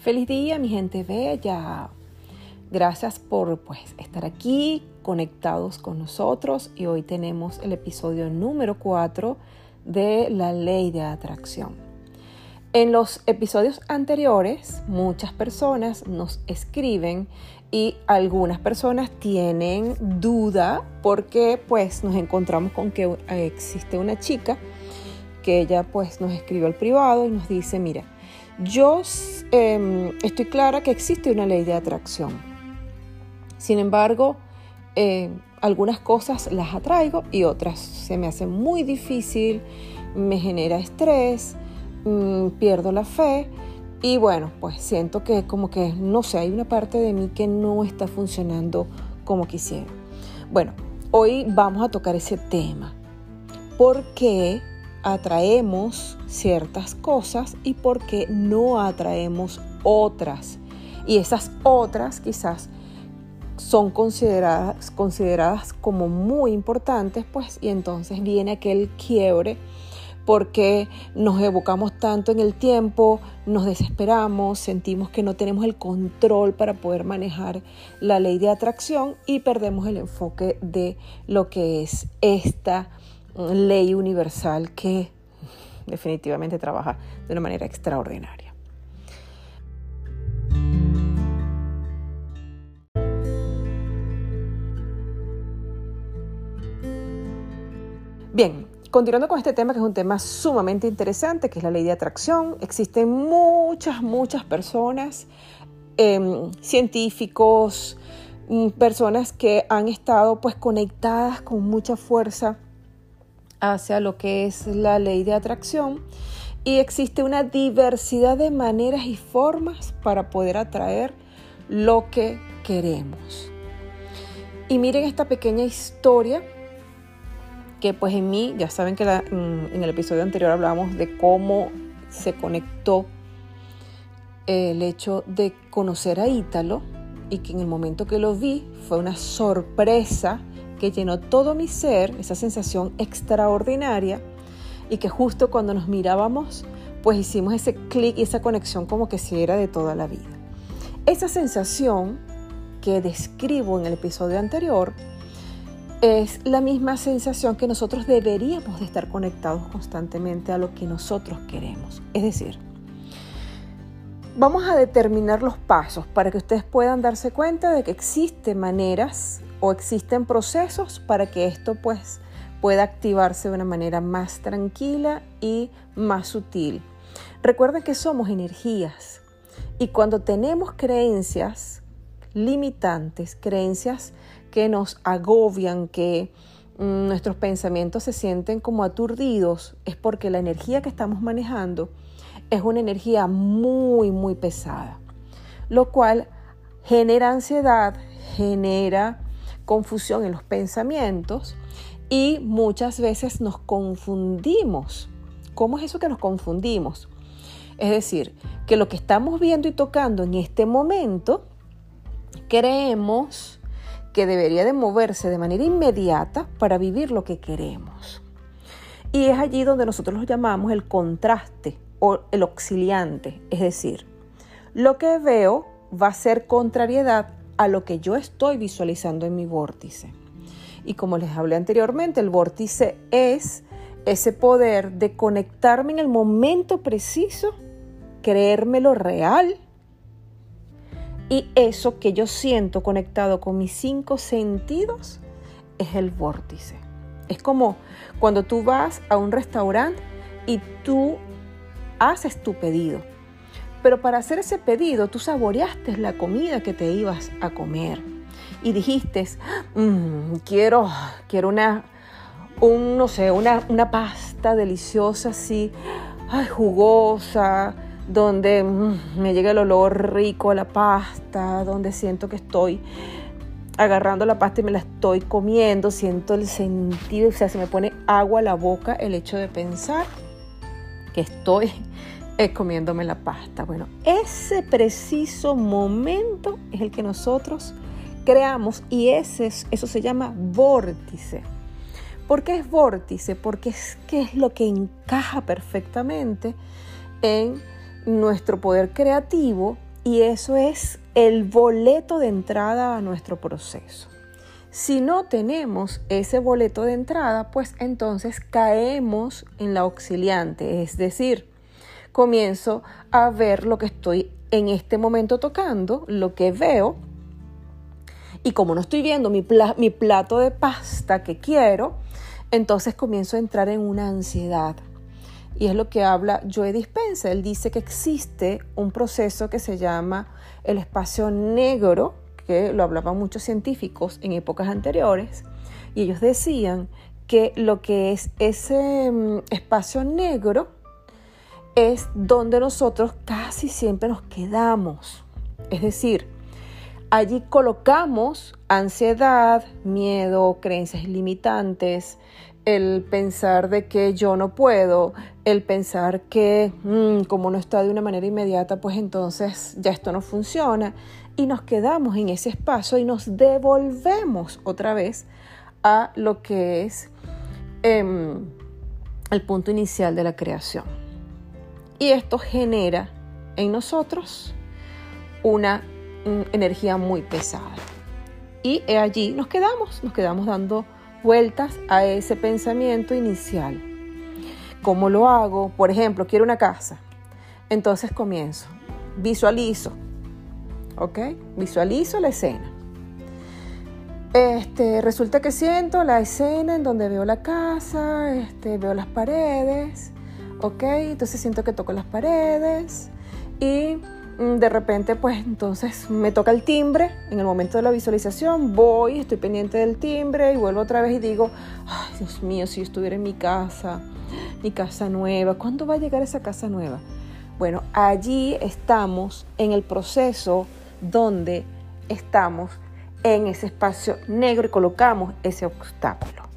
Feliz día, mi gente bella. Gracias por pues, estar aquí conectados con nosotros y hoy tenemos el episodio número 4 de la ley de atracción. En los episodios anteriores muchas personas nos escriben y algunas personas tienen duda porque pues nos encontramos con que existe una chica que ella pues nos escribió al privado y nos dice, mira, yo em, estoy clara que existe una ley de atracción. Sin embargo, eh, algunas cosas las atraigo y otras se me hacen muy difícil, me genera estrés, mm, pierdo la fe y bueno, pues siento que como que, no sé, hay una parte de mí que no está funcionando como quisiera. Bueno, hoy vamos a tocar ese tema. ¿Por qué atraemos ciertas cosas y por qué no atraemos otras. Y esas otras quizás son consideradas, consideradas como muy importantes, pues, y entonces viene aquel quiebre porque nos evocamos tanto en el tiempo, nos desesperamos, sentimos que no tenemos el control para poder manejar la ley de atracción y perdemos el enfoque de lo que es esta ley universal que definitivamente trabaja de una manera extraordinaria. Bien, continuando con este tema que es un tema sumamente interesante, que es la ley de atracción, existen muchas, muchas personas, em, científicos, mm, personas que han estado pues conectadas con mucha fuerza hacia lo que es la ley de atracción y existe una diversidad de maneras y formas para poder atraer lo que queremos. Y miren esta pequeña historia que pues en mí, ya saben que mm, en el episodio anterior hablábamos de cómo se conectó el hecho de conocer a Ítalo y que en el momento que lo vi fue una sorpresa que llenó todo mi ser, esa sensación extraordinaria, y que justo cuando nos mirábamos, pues hicimos ese clic y esa conexión como que si era de toda la vida. Esa sensación que describo en el episodio anterior es la misma sensación que nosotros deberíamos de estar conectados constantemente a lo que nosotros queremos. Es decir, vamos a determinar los pasos para que ustedes puedan darse cuenta de que existen maneras o existen procesos para que esto pues pueda activarse de una manera más tranquila y más sutil. Recuerden que somos energías y cuando tenemos creencias limitantes, creencias que nos agobian, que mm, nuestros pensamientos se sienten como aturdidos, es porque la energía que estamos manejando es una energía muy, muy pesada, lo cual genera ansiedad, genera confusión en los pensamientos y muchas veces nos confundimos. ¿Cómo es eso que nos confundimos? Es decir, que lo que estamos viendo y tocando en este momento, creemos que debería de moverse de manera inmediata para vivir lo que queremos. Y es allí donde nosotros lo llamamos el contraste o el auxiliante, es decir, lo que veo va a ser contrariedad a lo que yo estoy visualizando en mi vórtice. Y como les hablé anteriormente, el vórtice es ese poder de conectarme en el momento preciso, creérmelo real. Y eso que yo siento conectado con mis cinco sentidos es el vórtice. Es como cuando tú vas a un restaurante y tú haces tu pedido. Pero para hacer ese pedido, tú saboreaste la comida que te ibas a comer. Y dijiste, mm, quiero, quiero una, un, no sé, una, una pasta deliciosa así, jugosa, donde mm, me llega el olor rico a la pasta, donde siento que estoy agarrando la pasta y me la estoy comiendo, siento el sentido, o sea, se me pone agua a la boca el hecho de pensar que estoy comiéndome la pasta. Bueno, ese preciso momento es el que nosotros creamos y ese, eso se llama vórtice. ¿Por qué es vórtice? Porque es que es lo que encaja perfectamente en nuestro poder creativo y eso es el boleto de entrada a nuestro proceso. Si no tenemos ese boleto de entrada, pues entonces caemos en la auxiliante, es decir, comienzo a ver lo que estoy en este momento tocando, lo que veo, y como no estoy viendo mi, plato de pasta que quiero, entonces comienzo a entrar en una ansiedad. Y es lo que habla Joe Dispensa. Él dice que existe un proceso que se llama el espacio negro, que lo hablaban muchos científicos en épocas anteriores, y ellos decían que lo que es ese mm, espacio negro es donde nosotros casi siempre nos quedamos. Es decir, allí colocamos ansiedad, miedo, creencias limitantes, el pensar de que yo no puedo, el pensar que mm, como no está de una manera inmediata, pues entonces ya esto no funciona y nos quedamos en ese espacio y nos devolvemos otra vez a lo que es em, el punto inicial de la creación. Y esto genera en nosotros una energía muy pesada. Y allí nos quedamos, nos quedamos dando vueltas a ese pensamiento inicial. ¿Cómo lo hago? Por ejemplo, quiero una casa. Entonces comienzo, visualizo, ¿ok? Visualizo la escena. Este, resulta que siento la escena en donde veo la casa, este, veo las paredes, ¿ok? Entonces siento que toco las paredes y Mm, de repente pues entonces me toca el timbre en el momento de la visualización, voy, estoy pendiente del timbre y vuelvo otra vez y digo, ay Dios mío, si yo estuviera en mi casa, mi casa nueva, ¿cuándo va a llegar esa casa nueva? Bueno, allí estamos en el proceso donde estamos en ese espacio negro y colocamos ese obstáculo.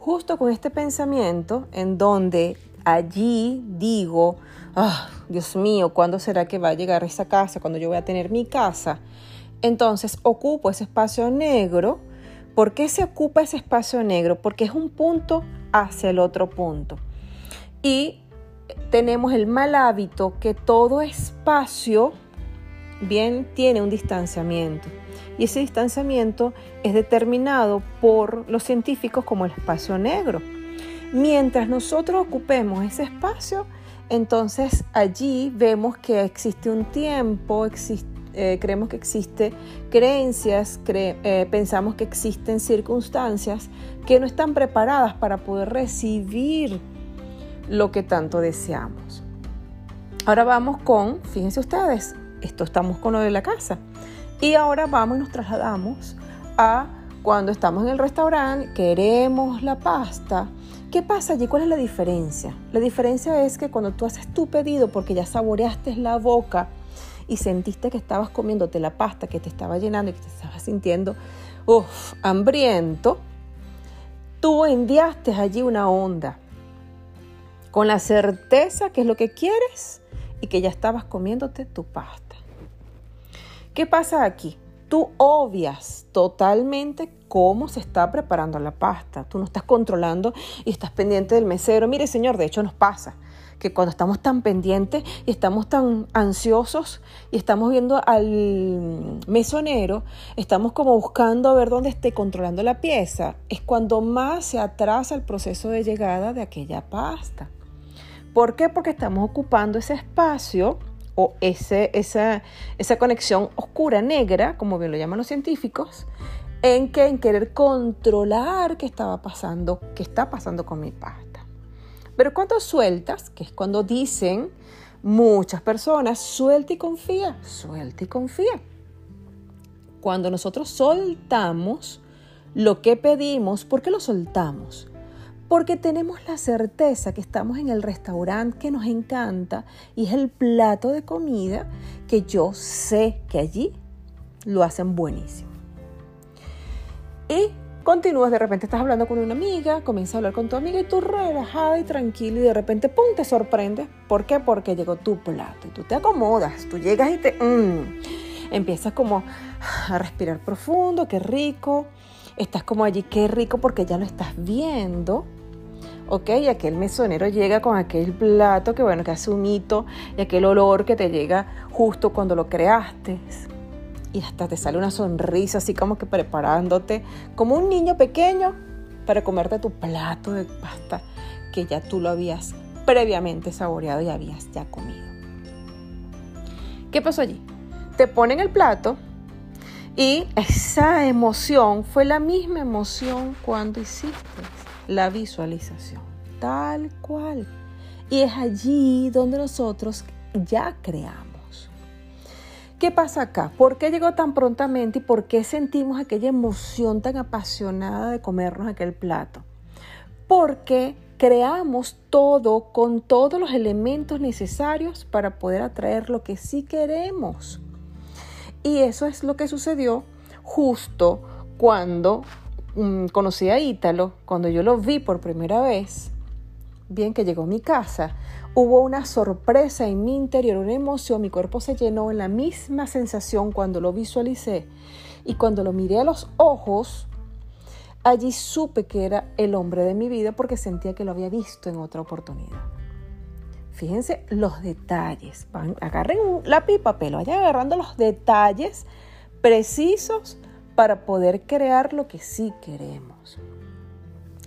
Justo con este pensamiento en donde allí digo, ah, Dios mío, ¿cuándo será que va a llegar esa casa? ¿Cuándo yo voy a tener mi casa? Entonces ocupo ese espacio negro. ¿Por qué se ocupa ese espacio negro? Porque es un punto hacia el otro punto. Y tenemos el mal hábito que todo espacio bien tiene un distanciamiento y ese distanciamiento es determinado por los científicos como el espacio negro. Mientras nosotros ocupemos ese espacio, entonces allí vemos que existe un tiempo, eh, creemos que existe creencias, eh, pensamos que existen circunstancias que no están preparadas para poder recibir lo que tanto deseamos. Ahora vamos con, fíjense ustedes, esto estamos con lo de la casa. Y ahora vamos y nos trasladamos a cuando estamos en el restaurante, queremos la pasta. ¿Qué pasa allí? ¿Cuál es la diferencia? La diferencia es que cuando tú haces tu pedido porque ya saboreaste la boca y sentiste que estabas comiéndote la pasta que te estaba llenando y que te estabas sintiendo hambriento, tú enviaste allí una onda con la certeza que es lo que quieres y que ya estabas comiéndote tu pasta. ¿Qué pasa aquí? Tú obvias totalmente cómo se está preparando la pasta. Tú no estás controlando y estás pendiente del mesero. Mire, señor, de hecho nos pasa que cuando estamos tan pendientes y estamos tan ansiosos y estamos viendo al mesonero, estamos como buscando a ver dónde esté controlando la pieza, es cuando más se atrasa el proceso de llegada de aquella pasta. ¿Por qué? Porque estamos ocupando ese espacio o ese, esa, esa conexión oscura, negra, como bien lo llaman los científicos, en que en querer controlar qué estaba pasando, qué está pasando con mi pasta. Pero cuando sueltas, que es cuando dicen muchas personas, suelta y confía, suelta y confía. Cuando nosotros soltamos lo que pedimos, ¿por qué lo soltamos? Porque tenemos la certeza que estamos en el restaurante que nos encanta y es el plato de comida que yo sé que allí lo hacen buenísimo. Y continúas, de repente estás hablando con una amiga, comienzas a hablar con tu amiga y tú relajada y tranquila y de repente, ¡pum!, te sorprende. ¿Por qué? Porque llegó tu plato y tú te acomodas, tú llegas y te... Mm, empiezas como a respirar profundo, qué rico estás como allí, qué rico porque ya lo estás viendo. ¿Ok? Y aquel mesonero llega con aquel plato que, bueno, que hace un hito y aquel olor que te llega justo cuando lo creaste. Y hasta te sale una sonrisa así como que preparándote como un niño pequeño para comerte tu plato de pasta que ya tú lo habías previamente saboreado y habías ya comido. ¿Qué pasó allí? Te ponen el plato y esa emoción fue la misma emoción cuando hiciste la visualización, tal cual. Y es allí donde nosotros ya creamos. ¿Qué pasa acá? ¿Por qué llegó tan prontamente y por qué sentimos aquella emoción tan apasionada de comernos aquel plato? Porque creamos todo con todos los elementos necesarios para poder atraer lo que sí queremos. Y eso es lo que sucedió justo cuando conocí a Ítalo, cuando yo lo vi por primera vez, bien que llegó a mi casa, hubo una sorpresa en mi interior, una emoción, mi cuerpo se llenó en la misma sensación cuando lo visualicé y cuando lo miré a los ojos, Allí supe que era el hombre de mi vida porque sentía que lo había visto en otra oportunidad. Fíjense los detalles. agarren un lápiz y papel, vayan agarrando los detalles precisos para poder crear lo que sí queremos.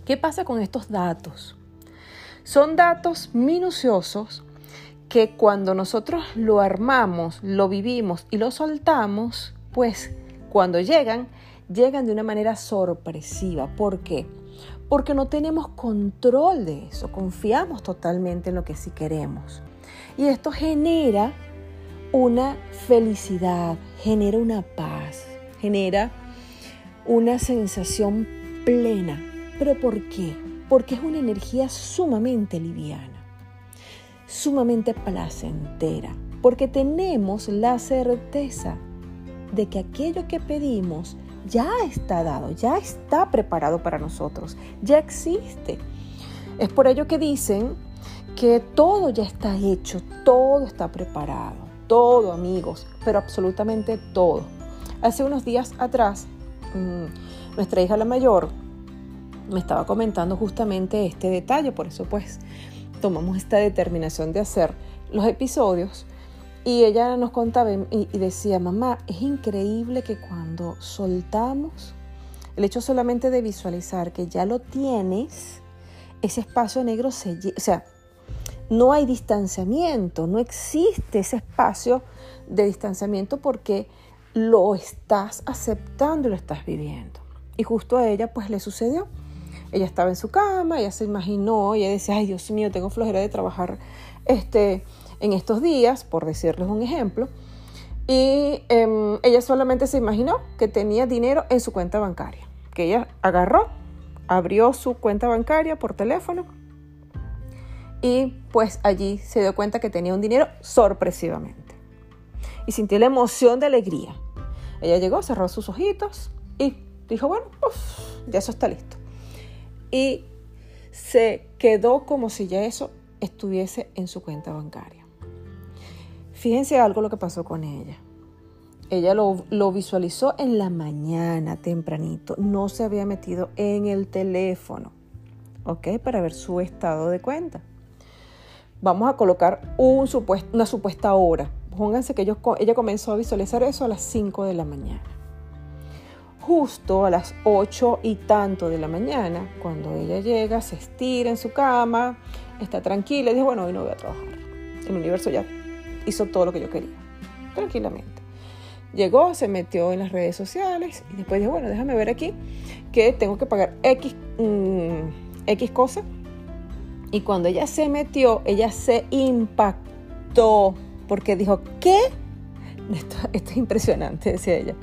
¿Qué pasa con estos datos? Son datos minuciosos que cuando nosotros lo armamos, lo vivimos y lo soltamos, pues cuando llegan, llegan de una manera sorpresiva. ¿Por qué? Porque no tenemos control de eso, confiamos totalmente en lo que sí queremos. Y esto genera una felicidad, genera una paz, genera una sensación plena. ¿Pero por qué? Porque es una energía sumamente liviana, sumamente placentera, porque tenemos la certeza de que aquello que pedimos ya está dado, ya está preparado para nosotros, ya existe. Es por ello que dicen que todo ya está hecho, todo está preparado, todo amigos, pero absolutamente todo. Hace unos días atrás, mm, nuestra hija la mayor me estaba comentando justamente este detalle, por eso pues tomamos esta determinación de hacer los episodios y ella nos contaba y, decía, mamá, es increíble que cuando soltamos, el hecho solamente de visualizar que ya lo tienes, ese espacio negro se... O sea, no hay distanciamiento, no existe ese espacio de distanciamiento porque lo estás aceptando y lo estás viviendo. Y justo a ella pues le sucedió. Ella estaba en su cama, ella se imaginó, ella decía, ay Dios mío, tengo flojera de trabajar este, en estos días, por decirles un ejemplo, y em, ella solamente se imaginó que tenía dinero en su cuenta bancaria, que ella agarró, abrió su cuenta bancaria por teléfono y pues allí se dio cuenta que tenía un dinero sorpresivamente. Y sintió la emoción de alegría. Ella llegó, cerró sus ojitos y dijo, bueno, ya eso está listo. Y se quedó como si ya eso estuviese en su cuenta bancaria. Fíjense algo lo que pasó con ella. Ella lo, visualizó en la mañana, tempranito. No se había metido en el teléfono, ¿ok? Para ver su estado de cuenta. Vamos a colocar un una supuesta hora. Pónganse que ella comenzó a visualizar eso a las 5 de la mañana. Justo a las 8 y tanto de la mañana, cuando ella llega, se estira en su cama, está tranquila y dice, bueno, hoy no voy a trabajar. El universo ya hizo todo lo que yo quería, tranquilamente. Llegó, se metió en las redes sociales y después dijo, bueno, déjame ver aquí que tengo que pagar X, mm, X cosa. Y cuando ella se metió, ella se impactó porque dijo, ¿qué? Esto, es impresionante, decía ella.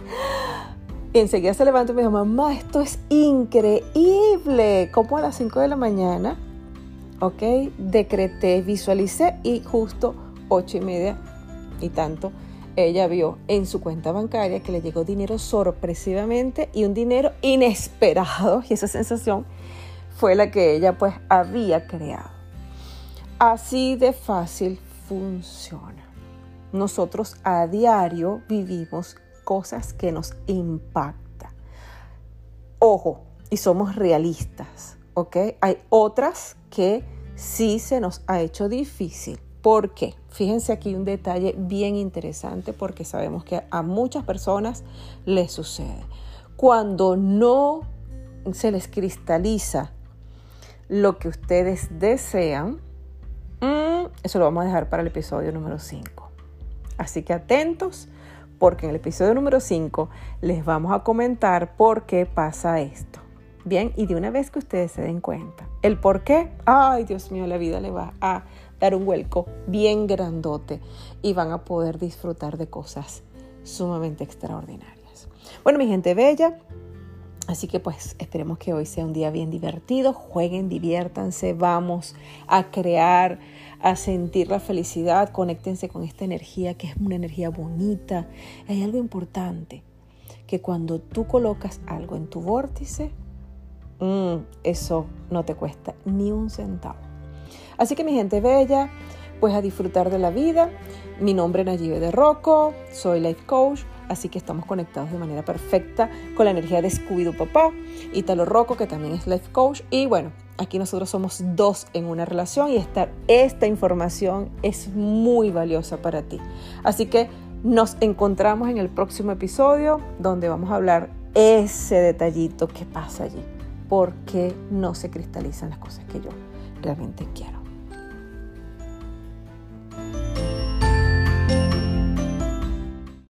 Y enseguida se levantó y me dijo, mamá, esto es increíble. Como a las 5 de la mañana, ok, decreté, visualicé y justo ocho y media y tanto, ella vio en su cuenta bancaria que le llegó dinero sorpresivamente y un dinero inesperado y esa sensación fue la que ella pues había creado. Así de fácil funciona. Nosotros a diario vivimos cosas que nos impactan. ojo, y somos realistas, ¿ok? Hay otras que sí se nos ha hecho difícil. ¿Por qué? Fíjense aquí un detalle bien interesante porque sabemos que a muchas personas les sucede. Cuando no se les cristaliza lo que ustedes desean, mm, eso lo vamos a dejar para el episodio número 5. Así que atentos porque en el episodio número 5 les vamos a comentar por qué pasa esto. Bien, y de una vez que ustedes se den cuenta, el por qué, ay Dios mío, la vida le va a dar un vuelco bien grandote y van a poder disfrutar de cosas sumamente extraordinarias. Bueno, mi gente bella, Así que pues esperemos que hoy sea un día bien divertido, jueguen, diviértanse, vamos a crear, a sentir la felicidad, conéctense con esta energía que es una energía bonita. Hay algo importante, que cuando tú colocas algo en tu vórtice, mm, eso no te cuesta ni un centavo. Así que mi gente bella, pues a disfrutar de la vida. Mi nombre es Nayibe de Rocco, soy life coach Así que estamos conectados de manera perfecta con la energía de Scooby-Doo Papá, Italo Rocco, que también es life coach. Y bueno, aquí nosotros somos dos en una relación y esta, esta información es muy valiosa para ti. Así que nos encontramos en el próximo episodio donde vamos a hablar ese detallito que pasa allí. ¿Por qué no se cristalizan las cosas que yo realmente quiero?